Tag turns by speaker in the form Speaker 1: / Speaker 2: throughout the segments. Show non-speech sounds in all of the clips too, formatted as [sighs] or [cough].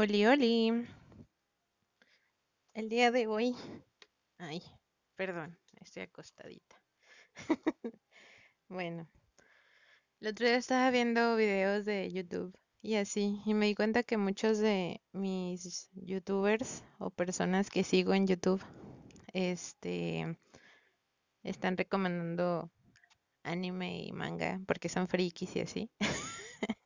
Speaker 1: Oli, oli. El día de hoy. Ay, perdón, estoy acostadita. [laughs] Bueno, el otro día estaba viendo videos de YouTube y así, y me di cuenta que muchos de mis YouTubers o personas que sigo en YouTube, este, están recomendando anime y manga porque son frikis y así. [laughs]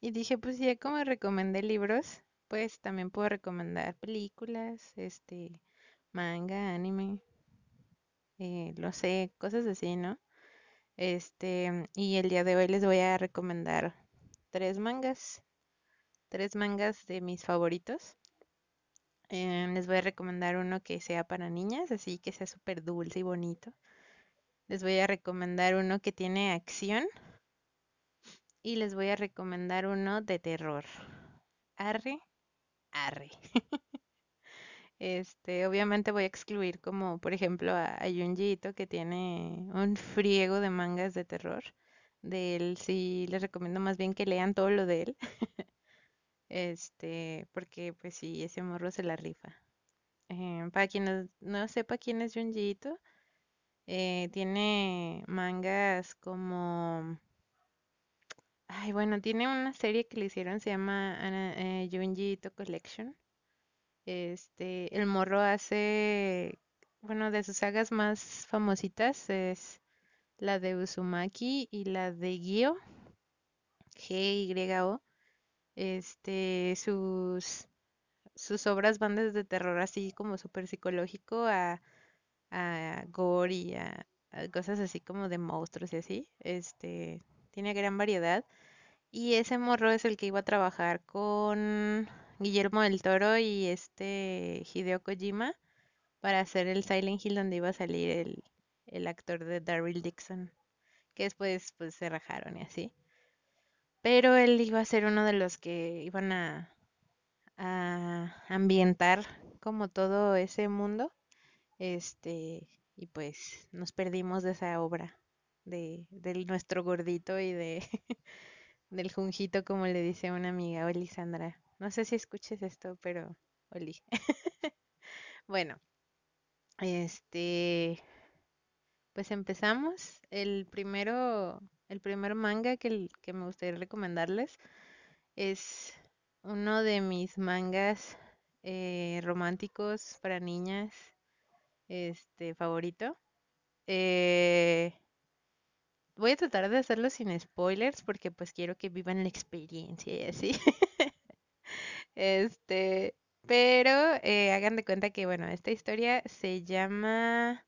Speaker 1: Y dije, pues ya como recomendé libros, pues también puedo recomendar películas, este, manga, anime, eh, no sé, cosas así, ¿no? Este, y el día de hoy les voy a recomendar tres mangas, tres mangas de mis favoritos. Eh, les voy a recomendar uno que sea para niñas, así que sea súper dulce y bonito. Les voy a recomendar uno que tiene acción y les voy a recomendar uno de terror. Arre, arre. Este, obviamente voy a excluir como, por ejemplo, a, a que tiene un friego de mangas de terror. De él sí les recomiendo más bien que lean todo lo de él. [laughs] Este, porque pues sí, ese morro se la rifa. Eh, para quien no, no sepa quién es Junji Ito, eh, tiene mangas como... Ay, bueno, tiene una serie que le hicieron, se llama Ana- eh, Junji Ito Collection. Este, el morro hace, bueno, de sus sagas más famositas es la de Uzumaki y la de Gyo, G-Y-O. Este, sus, sus obras van desde terror así como súper psicológico a, a gore y a, a cosas así como de monstruos y así. Este, tiene gran variedad. Y ese morro es el que iba a trabajar con Guillermo del Toro y este Hideo Kojima para hacer el Silent Hill donde iba a salir el, el actor de Daryl Dixon, que después pues se rajaron y así. Pero él iba a ser uno de los que iban a, a ambientar como todo ese mundo. Este, y pues nos perdimos de esa obra de, nuestro gordito y de [laughs] del Junjito, como le dice una amiga, Oli Sandra. No sé si escuches esto, pero Oli. [laughs] Bueno, este, pues empezamos. El primero, el primer manga que, que me gustaría recomendarles es uno de mis mangas eh, románticos para niñas, este, favorito. Eh, voy a tratar de hacerlo sin spoilers porque pues quiero que vivan la experiencia y así. [laughs] Este, pero eh, hagan de cuenta que, bueno, esta historia se llama,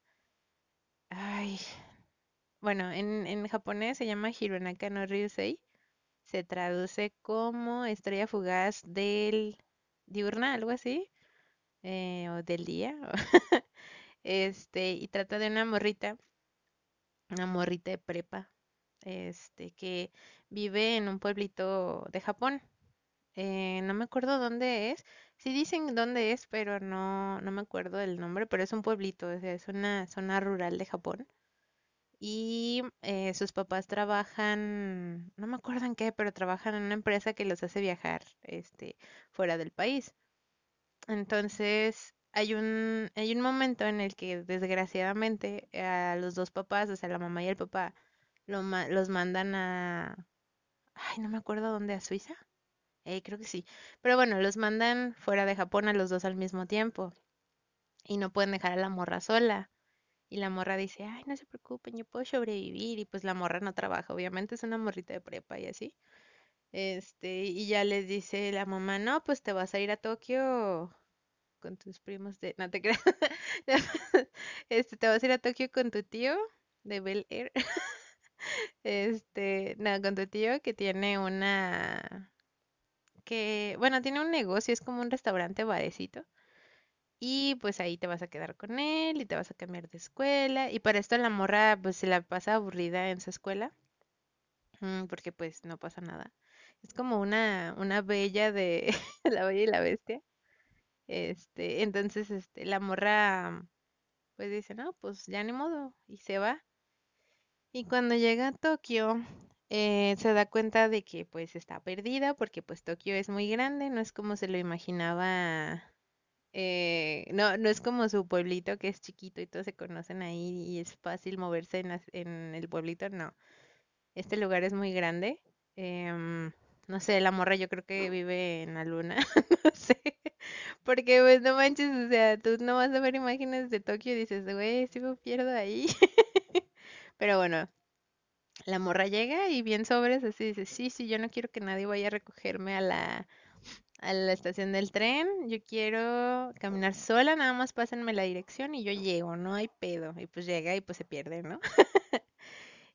Speaker 1: ay, bueno, en, en japonés se llama Hironaka no Ryusei. Se traduce como estrella fugaz del diurna, algo así, eh, o del día. [laughs] Este, y trata de una morrita, una morrita de prepa, este, que vive en un pueblito de Japón. Eh, no me acuerdo dónde es. Sí dicen dónde es, pero no, no me acuerdo del nombre, pero es un pueblito, o sea, es una zona rural de Japón. Y eh, sus papás trabajan, no me acuerdo en qué, pero trabajan en una empresa que los hace viajar, este, fuera del país. Entonces, hay un, hay un momento en el que desgraciadamente a los dos papás, o sea, la mamá y el papá, lo los mandan a, ay, no me acuerdo dónde, a Suiza. Eh, creo que sí. Pero bueno, los mandan fuera de Japón a los dos al mismo tiempo y no pueden dejar a la morra sola. Y la morra dice, ay, no se preocupen, yo puedo sobrevivir. Y pues la morra no trabaja, obviamente es una morrita de prepa y así. Este, y ya les dice la mamá, no, pues te vas a ir a Tokio con tus primos de... No te [laughs] creas. Este, te vas a ir a Tokio con tu tío de Bel Air. [laughs] Este, no, con tu tío que tiene una... que, bueno, tiene un negocio, es como un restaurante barecito. Y pues ahí te vas a quedar con él y te vas a cambiar de escuela. Y para esto la morra pues se la pasa aburrida en su escuela, mm, porque pues no pasa nada. Es como una, una bella de [laughs] La Bella y la Bestia. Este, entonces este, la morra pues dice, no, pues ya ni modo, y se va. Y cuando llega a Tokio, eh, se da cuenta de que pues está perdida porque pues Tokio es muy grande, no es como se lo imaginaba, eh, no, no es como su pueblito que es chiquito y todos se conocen ahí y es fácil moverse en, el pueblito, no, este lugar es muy grande. em, no sé, la morra yo creo que vive en la luna, [laughs] no sé, porque pues no manches, o sea, tú no vas a ver imágenes de Tokio y dices, güey, si me pierdo ahí. [laughs] Pero bueno, la morra llega y bien sobres, así dice, sí, sí, yo no quiero que nadie vaya a recogerme a la, a la estación del tren, yo quiero caminar sola, nada más pásenme la dirección y yo llego, no hay pedo. Y pues llega y pues se pierde, ¿no? [laughs]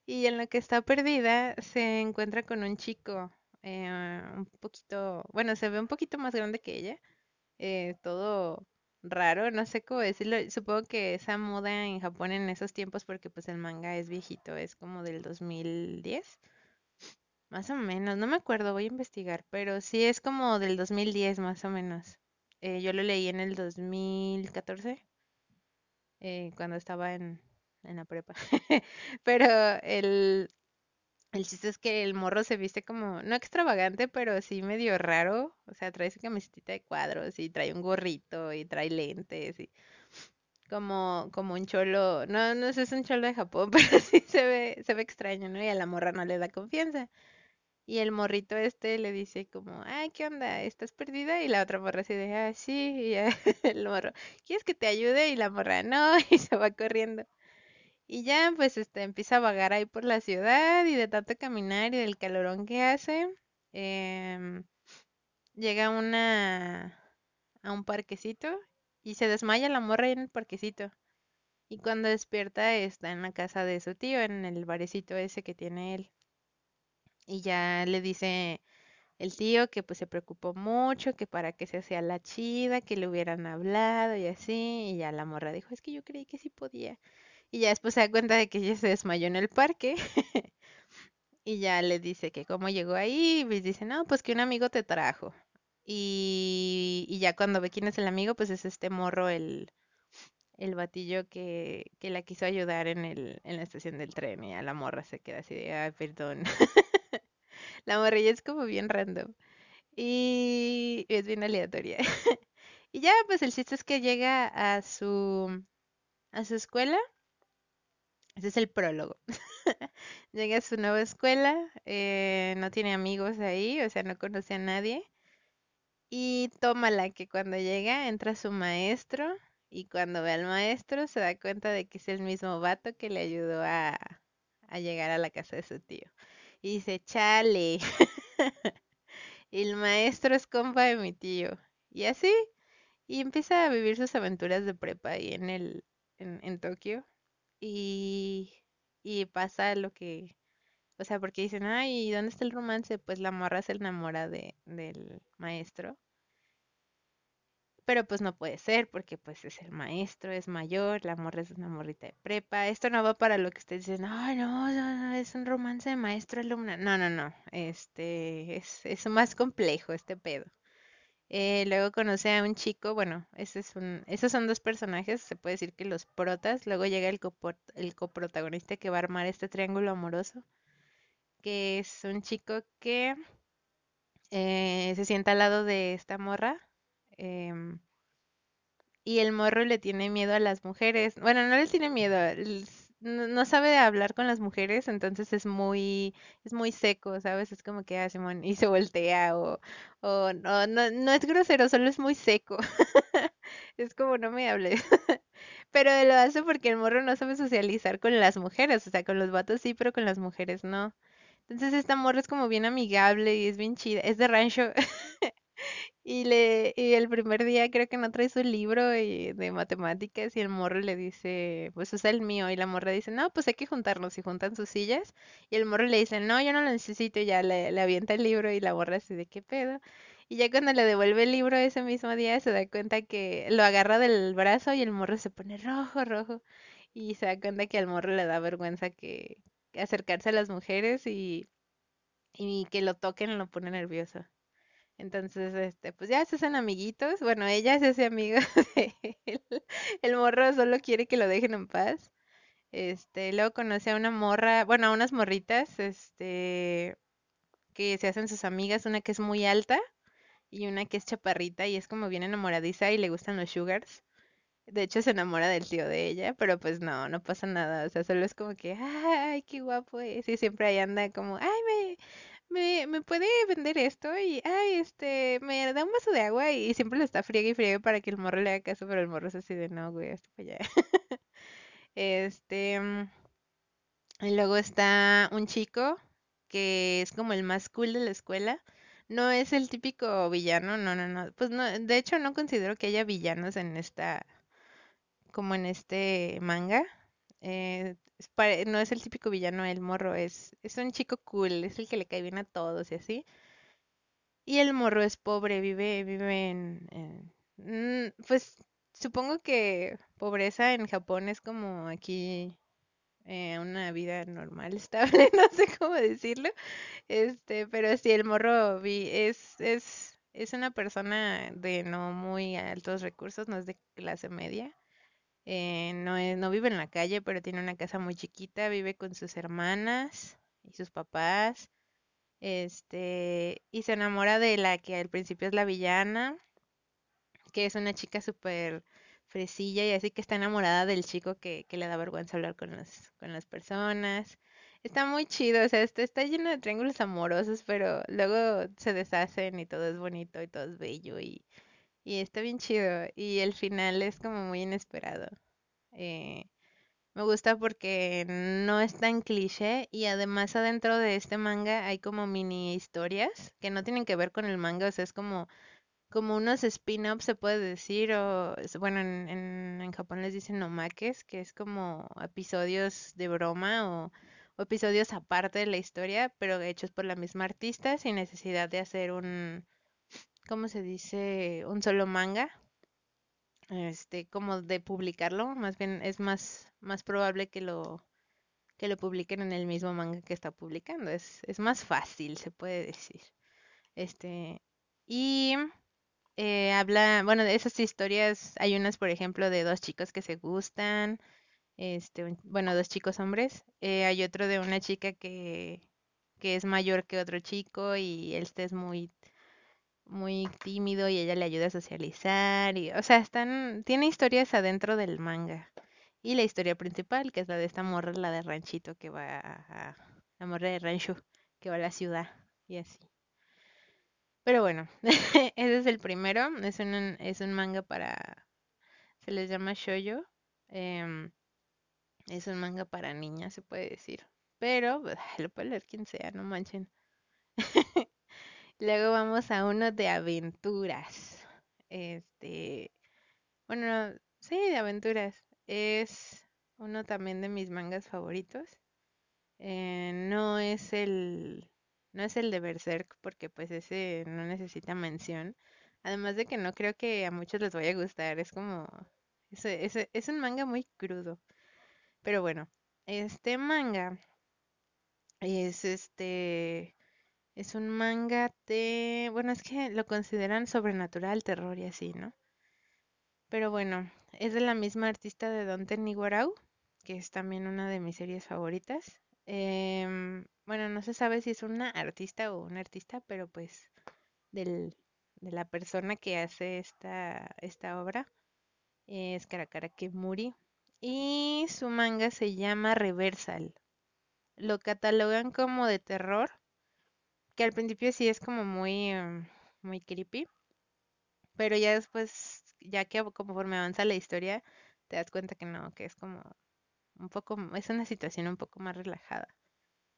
Speaker 1: Y en lo que está perdida se encuentra con un chico, eh, un poquito, bueno, se ve un poquito más grande que ella, eh, todo raro, no sé cómo decirlo. Supongo que esa moda en Japón en esos tiempos, porque pues el manga es viejito, es como del 2010, más o menos, no me acuerdo, voy a investigar, pero sí es como del 2010 más o menos. Eh, yo lo leí en el 2014, eh, cuando estaba en, en la prepa. [laughs] Pero el, el chiste es que el morro se viste como, no extravagante, pero sí medio raro. O sea, trae su camiseta de cuadros y trae un gorrito y trae lentes y como, como un cholo. No, no sé, es un cholo de Japón, [laughs] pero sí se ve, se ve extraño, ¿no? Y a la morra no le da confianza. Y el morrito este le dice como, ay, ¿qué onda? ¿Estás perdida? Y la otra morra así de, ah, sí. Y [laughs] el morro, ¿quieres que te ayude? Y la morra, no, [laughs] y se va corriendo. Y ya pues este empieza a vagar ahí por la ciudad y de tanto caminar y del calorón que hace, em, llega una a un parquecito y se desmaya la morra ahí en el parquecito. Y cuando despierta está en la casa de su tío, en el barecito ese que tiene él. Y ya le dice el tío que pues se preocupó mucho, que para que se hacía la chida, que le hubieran hablado y así. Y ya la morra dijo, es que yo creí que sí podía. Y ya después se da cuenta de que ella se desmayó en el parque. [laughs] Y ya le dice que cómo llegó ahí. Y dice, no, pues que un amigo te trajo. Y, y ya cuando ve quién es el amigo, pues es este morro, el, el batillo que, que la quiso ayudar en el, en la estación del tren. Y a la morra se queda así de, perdón. [laughs] La morrilla es como bien random. Y es bien aleatoria. [laughs] Y ya, pues el chiste es que llega a su, a su escuela. Ese es el prólogo. [laughs] Llega a su nueva escuela, eh, no tiene amigos ahí, o sea, no conoce a nadie. Y tómala que cuando llega entra su maestro y cuando ve al maestro se da cuenta de que es el mismo vato que le ayudó a, a llegar a la casa de su tío. Y dice, chale, [laughs] el maestro es compa de mi tío. Y así, y empieza a vivir sus aventuras de prepa ahí en el, en, en Tokio. Y, y pasa lo que, o sea, porque dicen, ay, ¿y dónde está el romance? Pues la morra se enamora de, del maestro. Pero pues no puede ser porque pues es el maestro, es mayor, la morra es una morrita de prepa. Esto no va para lo que ustedes dicen, ay, no, no, no, es un romance de maestro-alumna. No, no, no, este, es, es más complejo este pedo. Eh, luego conoce a un chico, bueno, ese es un, esos son dos personajes, se puede decir que los protas. Luego llega el, copor- el coprotagonista que va a armar este triángulo amoroso, que es un chico que eh, se sienta al lado de esta morra. em, y el morro le tiene miedo a las mujeres. Bueno, no les tiene miedo, no, sabe hablar con las mujeres, entonces es muy, es muy seco, ¿sabes? Es como que, ah, Simón, y se voltea o, o no, no, no es grosero, solo es muy seco. [laughs] Es como no me hables. [laughs] Pero lo hace porque el morro no sabe socializar con las mujeres, o sea, con los vatos sí, pero con las mujeres no. Entonces esta morra es como bien amigable y es bien chida, es de rancho. [laughs] Y le, y el primer día creo que no trae su libro y- de matemáticas y el morro le dice, pues usa el mío y la morra dice, no, pues hay que juntarnos y juntan sus sillas y el morro le dice, no, yo no lo necesito y ya le, le avienta el libro y la morra así de qué pedo. Y ya cuando le devuelve el libro ese mismo día se da cuenta que lo agarra del brazo y el morro se pone rojo, rojo y se da cuenta que al morro le da vergüenza que acercarse a las mujeres y, y que lo toquen lo pone nervioso. Entonces, este, pues ya se hacen amiguitos. Bueno, ella se hace amiga [laughs] de él. El morro solo quiere que lo dejen en paz. Este, luego conoce a una morra, bueno, a unas morritas, este, que se hacen sus amigas, una que es muy alta y una que es chaparrita y es como bien enamoradiza y le gustan los sugars. De hecho, se enamora del tío de ella, pero pues no, no pasa nada. O sea, solo es como que, ay, qué guapo es. Y siempre ahí anda como, ay, me, me, me puede vender esto y, ay, este, me da un vaso de agua y siempre lo está friega y friega para que el morro le haga caso, pero el morro es así de, no, güey, hasta para allá. [laughs] Este, mm, y luego está un chico que es como el más cool de la escuela. No es el típico villano, no, no, no. Pues no, de hecho no considero que haya villanos en esta, como en este manga. Eh, no es el típico villano, el morro es, es un chico cool, es el que le cae bien a todos y así. Y el morro es pobre, vive, vive en, en- mm, pues supongo que pobreza en Japón es como aquí eh, una vida normal, [laughs] estable, no sé cómo decirlo. Este, pero sí, el morro vi, es, es, es una persona de no muy altos recursos, no es de clase media. Eh, no es, no vive en la calle, pero tiene una casa muy chiquita, vive con sus hermanas y sus papás. Este, y se enamora de la que al principio es la villana, que es una chica súper fresilla y así que está enamorada del chico que, le da vergüenza hablar con las, con las personas. Está muy chido, o sea, está, está lleno de triángulos amorosos, pero luego se deshacen y todo es bonito y todo es bello y, y está bien chido. Y el final es como muy inesperado. Eh, me gusta porque no es tan cliché y además adentro de este manga hay como mini historias que no tienen que ver con el manga, o sea, es como como unos spin-offs se puede decir, o bueno, en, en, Japón les dicen omakes, que es como episodios de broma o episodios aparte de la historia, pero hechos por la misma artista sin necesidad de hacer un, ¿cómo se dice? Un solo manga, este, como de publicarlo, más bien es más, más probable que lo, que lo publiquen en el mismo manga que está publicando, es, es más fácil, se puede decir. Este, y eh, habla, bueno, de esas historias, hay unas, por ejemplo, de dos chicos que se gustan, este, bueno, dos chicos hombres. eh, hay otro de una chica que, que es mayor que otro chico y este es muy, muy tímido y ella le ayuda a socializar y, o sea, están, tiene historias adentro del manga. Y la historia principal, que es la de esta morra, la de ranchito que va a, la morra de rancho que va a la ciudad y así. Pero bueno, [laughs] ese es el primero. Es un, es un manga para, se les llama shoujo. em, es un manga para niñas, se puede decir. Pero [sighs] lo puede leer quien sea, no manchen. [laughs] Luego vamos a uno de aventuras. Este, bueno, no, sí, de aventuras. Es uno también de mis mangas favoritos. Eh, no es el, no es el de Berserk porque pues ese no necesita mención. Además de que no creo que a muchos les vaya a gustar. Es como, es un manga muy crudo. Pero bueno, este manga es este, es un manga de, bueno, es que lo consideran sobrenatural, terror y así, ¿no? Pero bueno, es de la misma artista de Dante Niguarau, que es también una de mis series favoritas. Em, bueno, no se sabe si es una artista o un artista, pero pues del, de la persona que hace esta, esta obra es Karakara Kemuri. Y su manga se llama Reversal. Lo catalogan como de terror, que al principio sí es como muy, em, muy creepy, pero ya después, ya que conforme avanza la historia, te das cuenta que no, que es como un poco, es una situación un poco más relajada.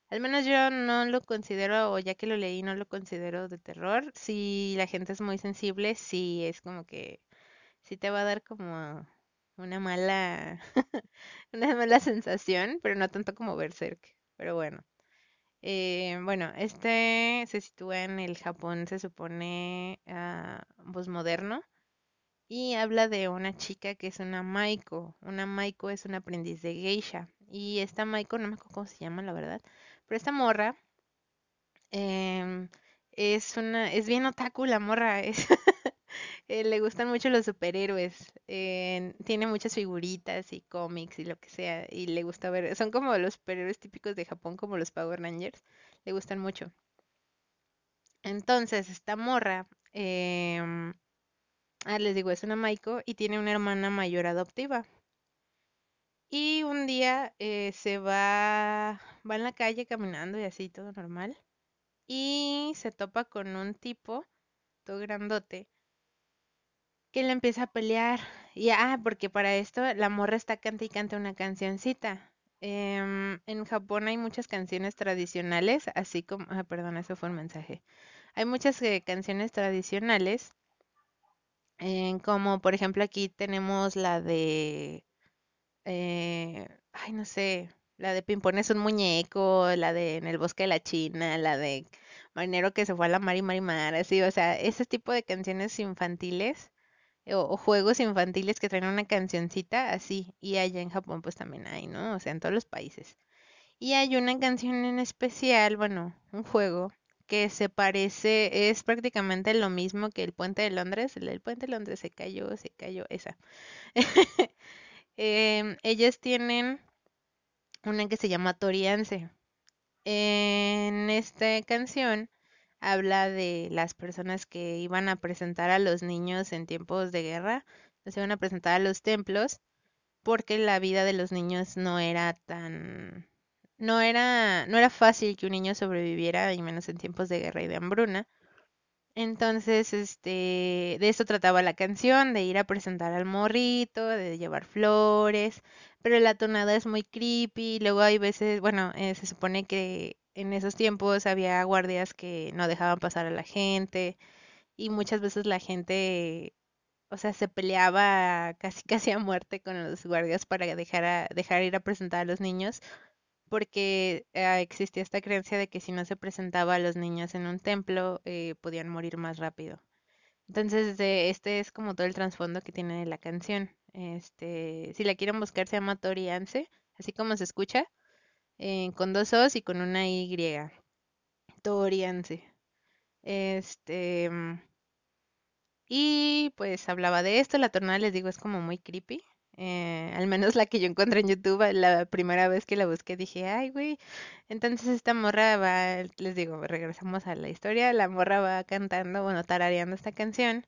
Speaker 1: Al menos yo no lo considero, o ya que lo leí, no lo considero de terror. Si la gente es muy sensible, sí es como que sí te va a dar como una mala, [laughs] una mala sensación, pero no tanto como Berserk. Pero bueno. Eh, bueno, este se sitúa en el Japón, se supone, ah, posmoderno. Y habla de una chica que es una Maiko. Una Maiko es una aprendiz de geisha. Y esta Maiko, no me acuerdo cómo se llama, la verdad. Pero esta morra em, es una, es bien otaku la morra. Es [laughs] Eh, le gustan mucho los superhéroes. eh, tiene muchas figuritas y cómics y lo que sea. Y le gusta ver. Son como los superhéroes típicos de Japón, como los Power Rangers. Le gustan mucho. Entonces, esta morra, em, ah, les digo, es una Maiko y tiene una hermana mayor adoptiva. Y un día eh, se va, va en la calle caminando y así, todo normal. Y se topa con un tipo, todo grandote, que le empieza a pelear. Y ah, porque para esto la morra está canta y canta una cancioncita. Em, en Japón hay muchas canciones tradicionales, así como, ah, perdón, eso fue un mensaje. Hay muchas eh, canciones tradicionales, como por ejemplo aquí tenemos la de, eh, ay, no sé, la de Pimpón es un muñeco, la de En el bosque de la China, la de Marinero que se fue a la mar y mar y mar, así, o sea, ese tipo de canciones infantiles o, juegos infantiles que traen una cancioncita así, y allá en Japón pues también hay, ¿no? O sea, en todos los países. Y hay una canción en especial, bueno, un juego que se parece, es prácticamente lo mismo que el Puente de Londres. El, el Puente de Londres se cayó, se cayó, esa. [laughs] Em, ellas tienen una que se llama Toriance. En esta canción habla de las personas que iban a presentar a los niños en tiempos de guerra, los iban a presentar a los templos, porque la vida de los niños no era tan, no era, no era fácil que un niño sobreviviera, y menos en tiempos de guerra y de hambruna. Entonces, este, de eso trataba la canción, de ir a presentar al morrito, de llevar flores, pero la tonada es muy creepy. Luego hay veces, bueno, eh, se supone que en esos tiempos había guardias que no dejaban pasar a la gente y muchas veces la gente, o sea, se peleaba casi [laughs] casi a muerte con los guardias para dejar a- dejar ir a presentar a los niños porque eh, existía esta creencia de que si no se presentaba a los niños en un templo, eh, podían morir más rápido. Entonces, este es como todo el trasfondo que tiene la canción. Este, si la quieren buscar, se llama Toriance, así como se escucha, eh, con dos O's y con una Y. Toriance. Este, mm, y pues hablaba de esto, la tonada les digo es como muy creepy. eh, al menos la que yo encontré en YouTube, la primera vez que la busqué dije, ay, güey. Entonces esta morra va, les digo, regresamos a la historia, la morra va cantando, bueno, tarareando esta canción.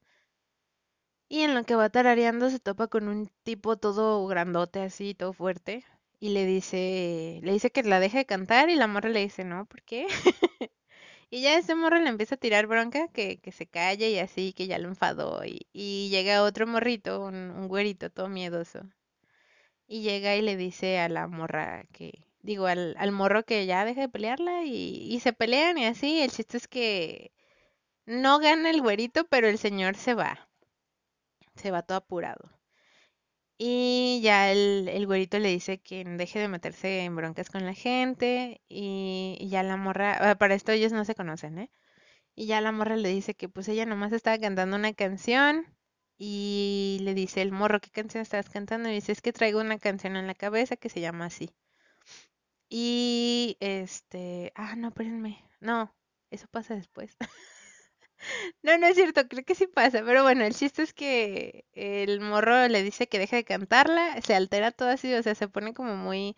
Speaker 1: Y en lo que va tarareando se topa con un tipo todo grandote así, todo fuerte. Y le dice, le dice que la deje de cantar y la morra le dice, no, ¿por qué? [laughs] Y ya ese morro le empieza a tirar bronca, que, que se calle y así, que ya lo enfadó. Y, y llega otro morrito, un, un güerito todo miedoso. Y llega y le dice a la morra que, digo, al, al morro que ya deje de pelearla y, y se pelean y así. El chiste es que no gana el güerito, pero el señor se va, se va todo apurado. Y ya el, el güerito le dice que deje de meterse en broncas con la gente y, y ya la morra, ah, para esto ellos no se conocen, ¿eh? Y ya la morra le dice que pues ella nomás estaba cantando una canción y le dice el morro, ¿qué canción estás cantando? Y dice, es que traigo una canción en la cabeza que se llama así. Y este, ah, no, espérenme, no, eso pasa después. [laughs] No, no es cierto, creo que sí pasa, pero bueno, el chiste es que el morro le dice que deje de cantarla, se altera todo así, o sea, se pone como muy,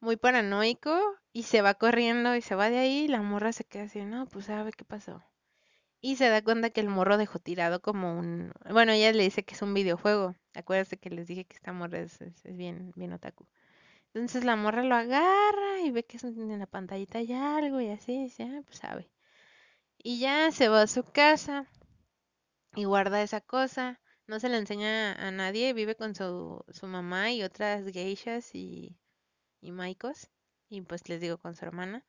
Speaker 1: muy paranoico y se va corriendo y se va de ahí y la morra se queda así, no, pues sabe qué pasó. Y se da cuenta que el morro dejó tirado como un... Bueno, ella le dice que es un videojuego. Acuérdate que les dije que esta morra es, bien, bien otaku. Entonces la morra lo agarra y ve que es- en la pantallita hay algo y así, dice, ah, pues sabe. Y ya se va a su casa y guarda esa cosa. No se la enseña a nadie, vive con su, su mamá y otras geishas y, y maikos. Y pues les digo con su hermana.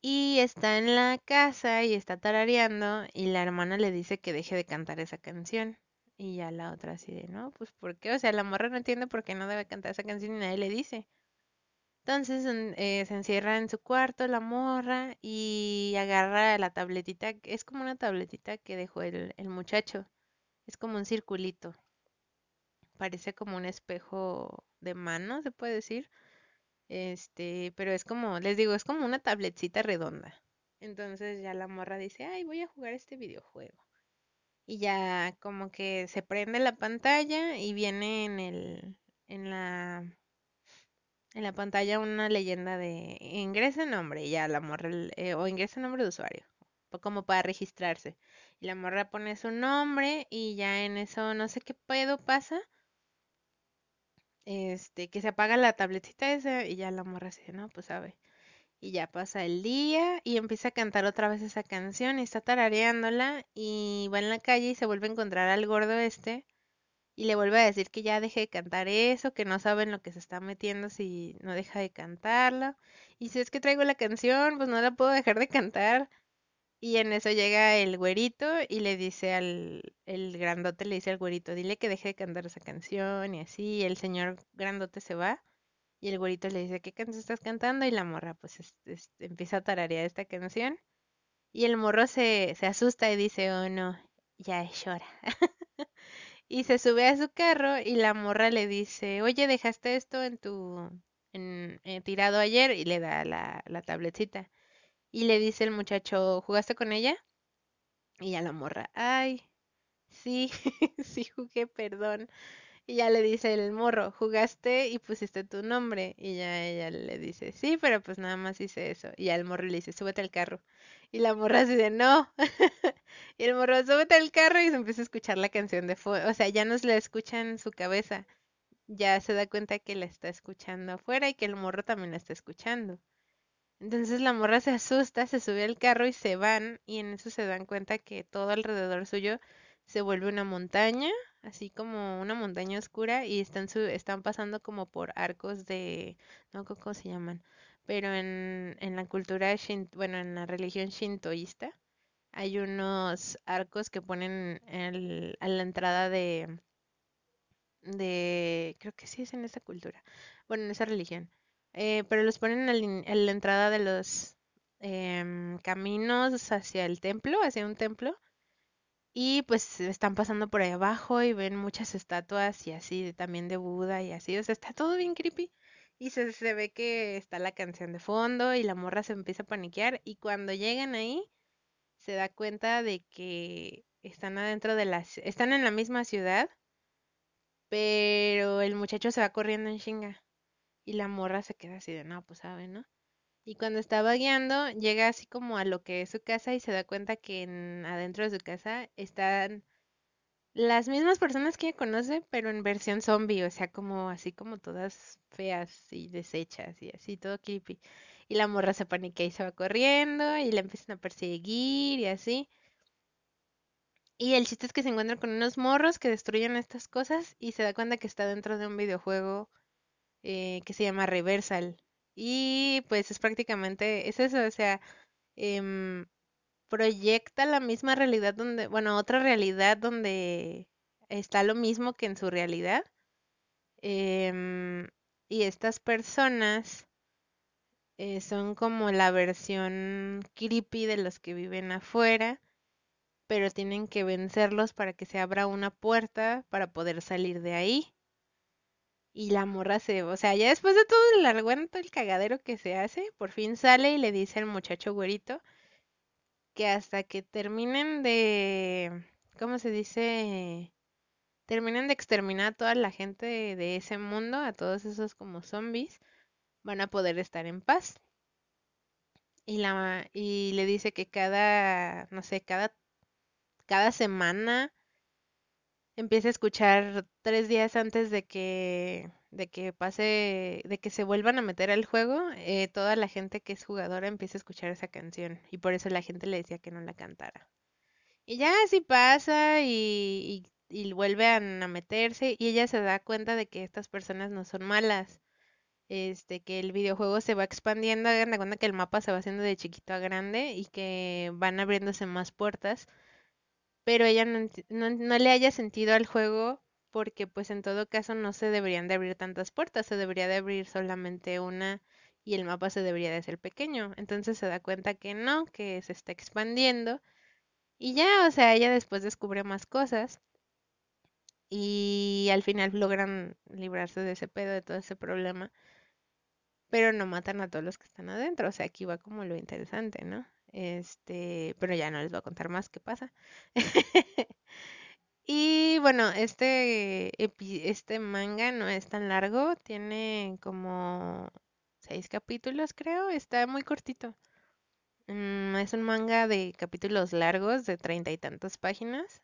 Speaker 1: Y está en la casa y está tarareando y la hermana le dice que deje de cantar esa canción. Y ya la otra así de, no, pues ¿por qué? O sea, la morra no entiende por qué no debe cantar esa canción y nadie le dice. Entonces en- eh, se encierra en su cuarto la morra y agarra la tabletita, es como una tabletita que dejó el, el muchacho. Es como un circulito, parece como un espejo de mano, se puede decir. Este, pero es como, les digo, es como una tabletcita redonda. Entonces ya la morra dice, ay, voy a jugar este videojuego. y ya como que se prende la pantalla y viene en el en la en la pantalla una leyenda de ingrese nombre y ya la morra eh, o ingrese nombre de usuario como para registrarse. Y la morra pone su nombre y ya en eso no sé qué pedo pasa este que se apaga la tabletita esa y ya la morra dice no pues sabe y ya pasa el día y empieza a cantar otra vez esa canción y está tarareándola y va en la calle y se vuelve a encontrar al gordo este y le vuelve a decir que ya deje de cantar eso, que no saben lo que se está metiendo si no deja de cantarla. Y si es que traigo la canción, pues no la puedo dejar de cantar. Y en eso llega el güerito y le dice al el grandote, le dice al güerito, dile que deje de cantar esa canción y así. Y el señor grandote se va y el güerito le dice, ¿qué canción estás cantando? Y la morra pues empieza a tararear esta canción. Y el morro se, se asusta y dice, oh no, ya es. [laughs] y se sube a su carro y la morra le dice, oye, dejaste esto en tu, en, eh, tirado ayer y le da la, la tabletita. Y le dice el muchacho, ¿jugaste con ella? Y a la morra, ay, sí, [laughs] sí jugué, perdón. Y ya le dice el morro, jugaste y pusiste tu nombre. Y ya ella le dice, sí, pero pues nada más hice eso. Y ya el morro le dice, súbete al carro. Y la morra dice, no. [laughs] y el morro, súbete al carro y se empieza a escuchar la canción de fuego. O sea, ya no se la escucha en su cabeza. Ya se da cuenta que la está escuchando afuera y que el morro también la está escuchando. Entonces la morra se asusta, se sube al carro y se van. Y en eso se dan cuenta que todo alrededor suyo se vuelve una montaña, así como una montaña oscura y están su, están pasando como por arcos de no cómo se llaman, pero en, en la cultura bueno, en la religión shintoísta hay unos arcos que ponen el, a la entrada de de creo que sí es en esa cultura, bueno, en esa religión. Eh, pero los ponen a la entrada de los em, caminos hacia el templo, hacia un templo y pues están pasando por ahí abajo y ven muchas estatuas y así también de Buda y así. O sea, está todo bien creepy. Y se, se ve que está la canción de fondo y la morra se empieza a paniquear. Y cuando llegan ahí, se da cuenta de que están adentro de las... Están en la misma ciudad, pero el muchacho se va corriendo en chinga. Y la morra se queda así de, no, pues sabe, ¿no? Y cuando estaba guiando, llega así como a lo que es su casa y se da cuenta que en, adentro de su casa están las mismas personas que ella conoce, pero en versión zombie, o sea, como así como todas feas y deshechas y así, todo creepy. Y la morra se paniquea y se va corriendo y la empiezan a perseguir y así. Y el chiste es que se encuentra con unos morros que destruyen estas cosas y se da cuenta que está dentro de un videojuego eh, que se llama Reversal. Y pues es prácticamente, es eso, o sea, em, proyecta la misma realidad donde, bueno, otra realidad donde está lo mismo que en su realidad. Em, y estas personas eh, son como la versión creepy de los que viven afuera, pero tienen que vencerlos para que se abra una puerta para poder salir de ahí. Y la morra se, o sea, ya después de todo el argumento, el cagadero que se hace, por fin sale y le dice al muchacho güerito que hasta que terminen de, ¿cómo se dice? Terminen de exterminar a toda la gente de, de ese mundo, a todos esos como zombies, van a poder estar en paz. Y la y le dice que cada, no sé, cada cada semana empieza a escuchar tres días antes de que, de que pase, de que se vuelvan a meter al juego, eh, toda la gente que es jugadora empieza a escuchar esa canción y por eso la gente le decía que no la cantara. Y ya así pasa y, y, vuelve a, meterse y ella se da cuenta de que estas personas no son malas. Este, que el videojuego se va expandiendo, hagan de cuenta que el mapa se va haciendo de chiquito a grande y que van abriéndose más puertas pero ella no, no, le haya sentido al juego porque pues en todo caso no se deberían de abrir tantas puertas, se debería de abrir solamente una y el mapa se debería de hacer pequeño. Entonces se da cuenta que no, que se está expandiendo y ya, o sea, ella después descubre más cosas y al final logran librarse de ese pedo, de todo ese problema, pero no matan a todos los que están adentro, o sea, aquí va como lo interesante, ¿no? Este, pero ya no les voy a contar más qué pasa. [laughs] Y bueno, este, este manga no es tan largo, tiene como seis capítulos creo, está muy cortito. Mm, es un manga de capítulos largos, de treinta y tantas páginas.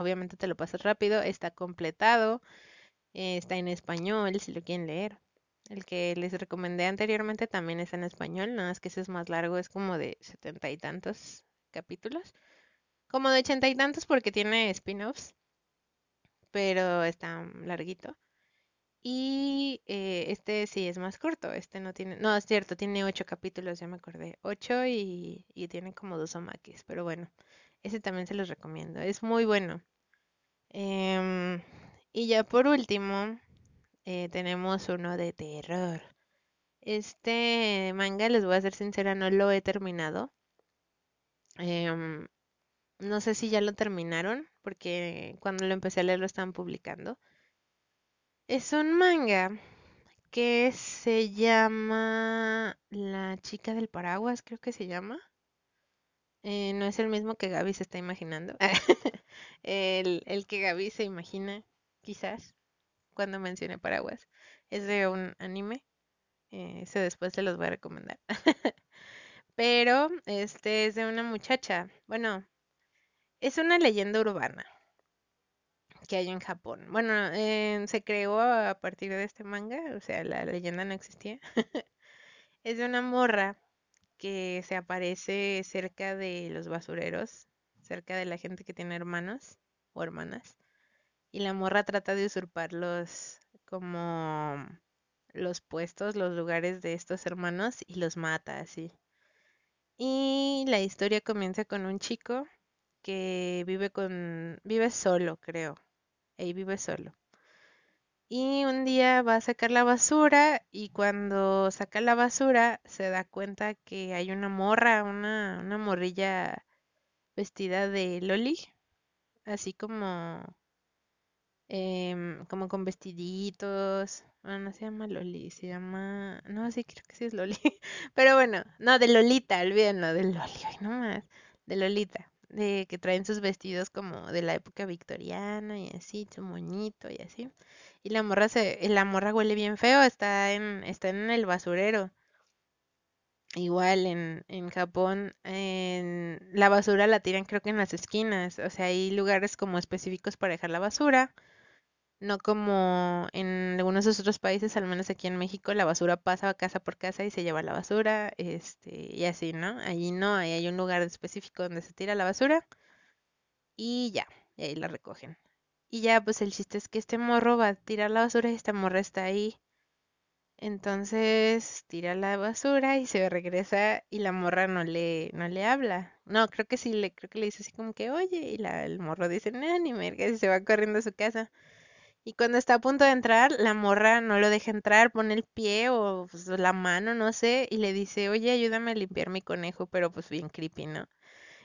Speaker 1: obviamente te lo pasas rápido, está completado, eh, está en español si lo quieren leer. El que les recomendé anteriormente también es en español, nada más que ese es más largo, es como de setenta y tantos capítulos. Como de ochenta y tantos porque tiene spin-offs, pero está larguito. Y eh, este sí es más corto, este no tiene, no, es cierto, tiene ocho capítulos, ya me acordé, ocho y, tiene como dos omakis, pero bueno, ese también se los recomiendo, es muy bueno. Em, y ya por último, eh, tenemos uno de terror. Este manga, les voy a ser sincera, no lo he terminado. Em, no sé si ya lo terminaron, porque cuando lo empecé a leer lo estaban publicando. Es un manga que se llama La chica del paraguas, creo que se llama. Eh, no es el mismo que Gaby se está imaginando. [laughs] el, el que Gaby se imagina, quizás, cuando mencione paraguas. Es de un anime. Eh, ese después se los voy a recomendar. [laughs] Pero este es de una muchacha. Bueno, es una leyenda urbana que hay en Japón. Bueno, eh, se creó a partir de este manga, o sea, la leyenda no existía. [laughs] es de una morra que se aparece cerca de los basureros, cerca de la gente que tiene hermanos o hermanas. Y la morra trata de usurpar los como los puestos, los lugares de estos hermanos y los mata así. Y la historia comienza con un chico que vive con, vive solo, creo. Ahí vive solo. Y un día va a sacar la basura y cuando saca la basura se da cuenta que hay una morra, una, una morrilla vestida de loli, así como, em, como con vestiditos. Bueno, no se llama Loli, se llama... No, sí, creo que sí es Loli. [laughs] Pero bueno, no, de Lolita, olvídenlo, de Loli, [laughs] ay, no más, de Lolita de que traen sus vestidos como de la época victoriana y así, su moñito y así. Y la morra se, la morra huele bien feo, está en, está en el basurero. Igual en, en Japón, en la basura la tiran creo que en las esquinas, o sea, hay lugares como específicos para dejar la basura no como en algunos otros países, al menos aquí en México, la basura pasa casa por casa y se lleva la basura, este, y así, ¿no? Allí no, ahí hay un lugar específico donde se tira la basura y ya, y ahí la recogen. Y ya, pues el chiste es que este morro va a tirar la basura y esta morra está ahí. Entonces tira la basura y se regresa y la morra no le, no le habla. No, creo que sí, le, creo que le dice así como que, oye, y la, el morro dice, no, ni merga, y se va corriendo a su casa. Y cuando está a punto de entrar, la morra no lo deja entrar, pone el pie o pues, la mano, no sé, y le dice, oye, ayúdame a limpiar mi conejo, pero pues bien creepy, ¿no?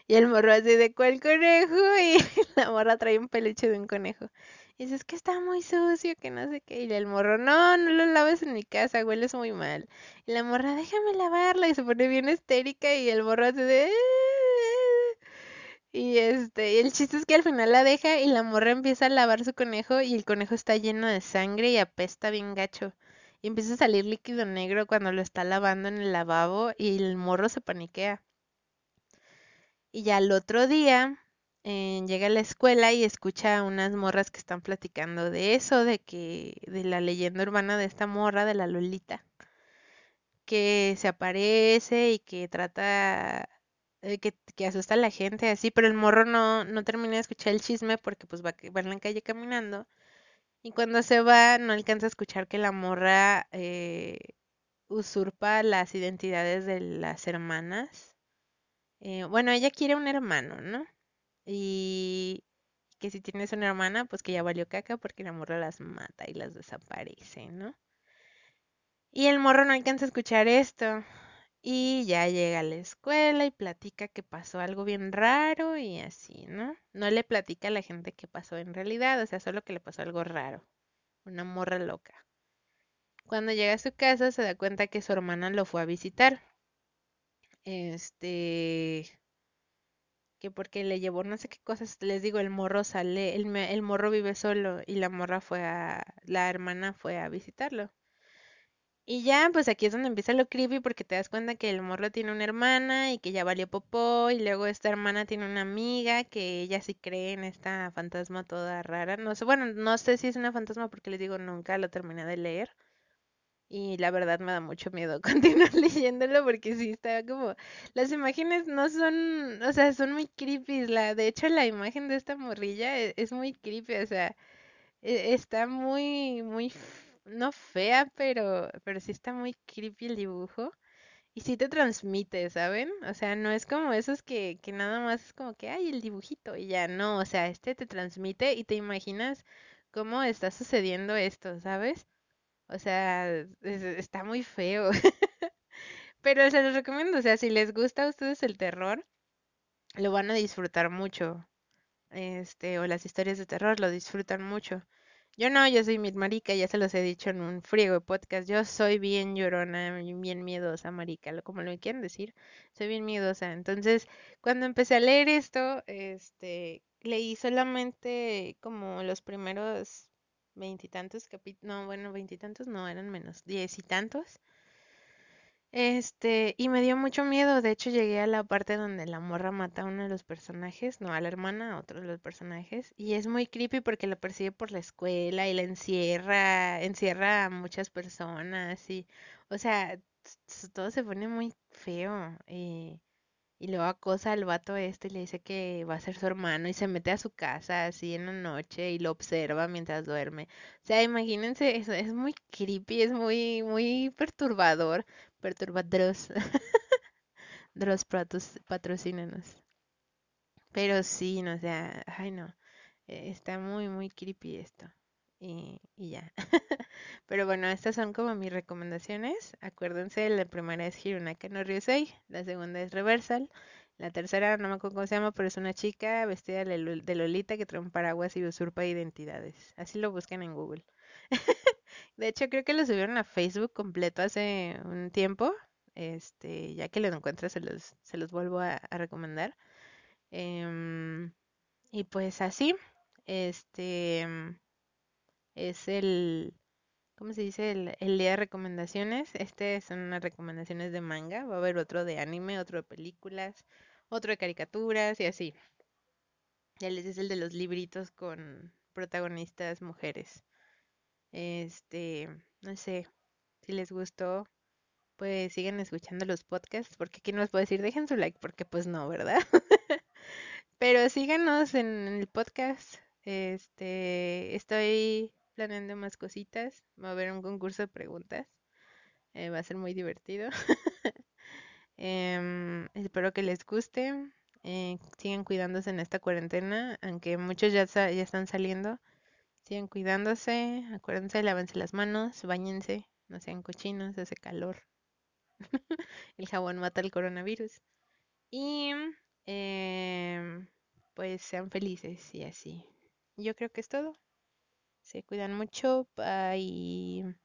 Speaker 1: Y el morro así de cuál conejo [laughs] y la morra trae un peluche de un conejo. Y dice, es que está muy sucio, que no sé qué. Y el morro, no, no lo laves en mi casa, hueles muy mal. Y la morra, déjame lavarla. Y se pone bien histérica y el morro así de... Y este, el chiste es que al final la deja y la morra empieza a lavar su conejo y el conejo está lleno de sangre y apesta bien gacho. Y empieza a salir líquido negro cuando lo está lavando en el lavabo y el morro se paniquea. Y ya el otro día eh, llega a la escuela y escucha a unas morras que están platicando de eso, de que, de la leyenda urbana de esta morra, de la Lolita, que se aparece y que trata eh, que, asusta a la gente así, pero el morro no, no termina de escuchar el chisme porque pues va, va en la calle caminando y cuando se va no alcanza a escuchar que la morra eh, usurpa las identidades de las hermanas. Eh, bueno, ella quiere un hermano, ¿no? Y que si tienes una hermana, pues que ya valió caca porque la morra las mata y las desaparece, ¿no? Y el morro no alcanza a escuchar esto. Y ya llega a la escuela y platica que pasó algo bien raro y así, ¿no? No le platica a la gente que pasó en realidad, o sea, solo que le pasó algo raro. Una morra loca. Cuando llega a su casa se da cuenta que su hermana lo fue a visitar. Este, que porque le llevó no sé qué cosas, les digo, el morro sale, el, el morro vive solo y la morra fue a, la hermana fue a visitarlo. Y ya, pues aquí es donde empieza lo creepy porque te das cuenta que el morro tiene una hermana y que ya valió popó y luego esta hermana tiene una amiga que ella sí cree en esta fantasma toda rara. No sé, bueno, no sé si es una fantasma porque les digo, nunca lo terminé de leer. Y la verdad me da mucho miedo [laughs] continuar leyéndolo porque sí está como las imágenes no son, o sea, son muy creepy. La, de hecho, la imagen de esta morrilla e- es, muy creepy, o sea, e- está muy, muy, no fea, pero, pero sí está muy creepy el dibujo. Y sí te transmite, ¿saben? O sea, no es como esos que, que nada más es como que, ay, el dibujito y ya, no, o sea, este te transmite y te imaginas cómo está sucediendo esto, ¿sabes? O sea, es- está muy feo. [laughs] Pero se los recomiendo, o sea, si les gusta a ustedes el terror, lo van a disfrutar mucho. Este, o las historias de terror lo disfrutan mucho. Yo no, yo soy mi marica, ya se los he dicho en un friego de podcast. Yo soy bien llorona, bien miedosa, marica, como lo quieran decir. Soy bien miedosa. Entonces, cuando empecé a leer esto, este, leí solamente como los primeros veintitantos capítulos, no, bueno, veintitantos no, eran menos, diez y tantos. Este, y me dio mucho miedo. De hecho, llegué a la parte donde la morra mata a uno de los personajes, no, a la hermana, a otro de los personajes. Y es muy creepy porque la persigue por la escuela y la encierra, encierra a muchas personas y, o sea, todo se pone muy feo. Y, y luego acosa al vato este y le dice que va a ser su hermano y se mete a su casa así en la noche y lo observa mientras duerme. O sea, imagínense, es, es muy creepy, es muy, muy perturbador, perturbadros. Dross [laughs] patos- patrocínanos. Pero sí, no, o sea, ay no, eh, está muy, muy creepy esto. Y, y ya. [laughs] Pero bueno, estas son como mis recomendaciones. Acuérdense, la primera es Hirunaka no Ryusei, la segunda es Reversal, la tercera no me acuerdo cómo se llama, pero es una chica vestida de de Lolita que trae un paraguas y usurpa identidades. Así lo buscan en Google. [laughs] De hecho, creo que lo subieron a Facebook completo hace un tiempo. Este, ya que lo encuentro, se los, se los vuelvo a, a recomendar. Em, y pues así, este es el, ¿cómo se dice? El, el día de recomendaciones. Este son unas recomendaciones de manga. Va a haber otro de anime, otro de películas, otro de caricaturas y así. Ya les es el de los libritos con protagonistas mujeres. Este, no sé si les gustó, pues sigan escuchando los podcasts, porque aquí no les puedo decir dejen su like, porque pues no, ¿verdad? [laughs] Pero síganos en el podcast. Este, estoy planeando más cositas. Va a haber un concurso de preguntas. eh, va a ser muy divertido. [laughs] Em, espero que les guste. eh, sigan cuidándose en esta cuarentena, aunque muchos ya, ya están saliendo. Sigan cuidándose. Acuérdense, lávense las manos, bañense, no sean cochinos, hace calor. [laughs] El jabón mata el coronavirus. Y em, pues sean felices y así. Yo creo que es todo. Se cuidan mucho. Bye.